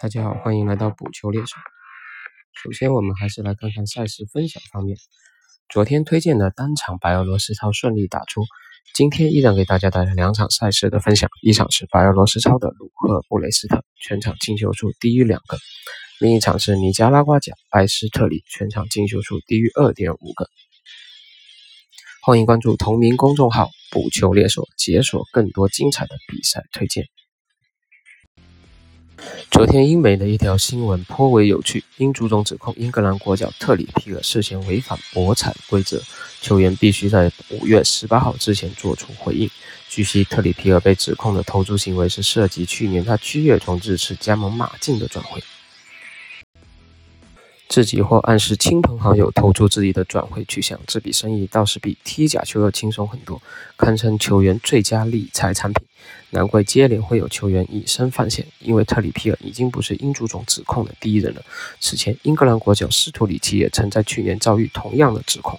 大家好，欢迎来到补球猎手。首先，我们还是来看看赛事分享方面。昨天推荐的单场白俄罗斯超顺利打出，今天依然给大家带来两场赛事的分享。一场是白俄罗斯超的鲁赫布雷斯特，全场进球数低于两个；另一场是尼加拉瓜甲埃斯特里，全场进球数低于二点五个。欢迎关注同名公众号“补球猎手”，解锁更多精彩的比赛推荐。昨天英媒的一条新闻颇为有趣，英足总指控英格兰国脚特里皮尔涉嫌违反博彩规则，球员必须在五月十八号之前做出回应。据悉，特里皮尔被指控的投注行为是涉及去年他七月从日赤加盟马竞的转会。自己或暗示亲朋好友投注自己的转会去向，这笔生意倒是比踢假球要轻松很多，堪称球员最佳理财产品。难怪接连会有球员以身犯险，因为特里皮尔已经不是英足总指控的第一人了。此前，英格兰国脚斯图里奇也曾在去年遭遇同样的指控。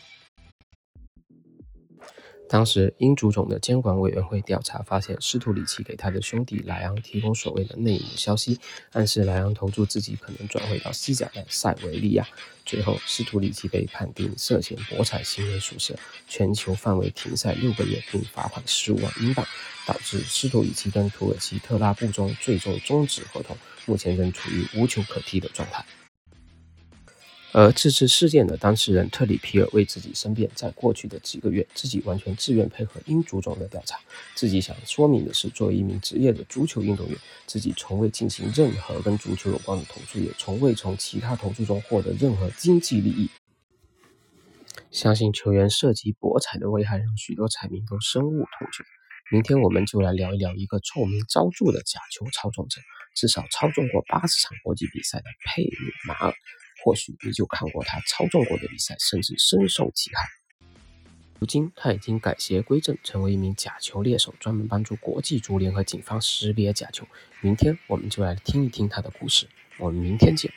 当时，英足总的监管委员会调查发现，斯图里奇给他的兄弟莱昂提供所谓的内幕消息，暗示莱昂投注自己可能转会到西甲的塞维利亚。最后，斯图里奇被判定涉嫌博彩行为属实，全球范围停赛六个月，并罚款十五万英镑，导致斯图里奇跟土耳其特拉布宗最终终止合同，目前仍处于无球可踢的状态。而这次事件的当事人特里皮尔为自己申辩，在过去的几个月，自己完全自愿配合英足总的调查。自己想说明的是，作为一名职业的足球运动员，自己从未进行任何跟足球有关的投注，也从未从其他投注中获得任何经济利益。相信球员涉及博彩的危害，让许多彩民都深恶痛绝。明天我们就来聊一聊一个臭名昭著的假球操纵者，至少操纵过八十场国际比赛的佩鲁马尔。或许你就看过他操纵过的比赛，甚至深受其害。如今他已经改邪归正，成为一名假球猎手，专门帮助国际足联和警方识别假球。明天我们就来听一听他的故事。我们明天见。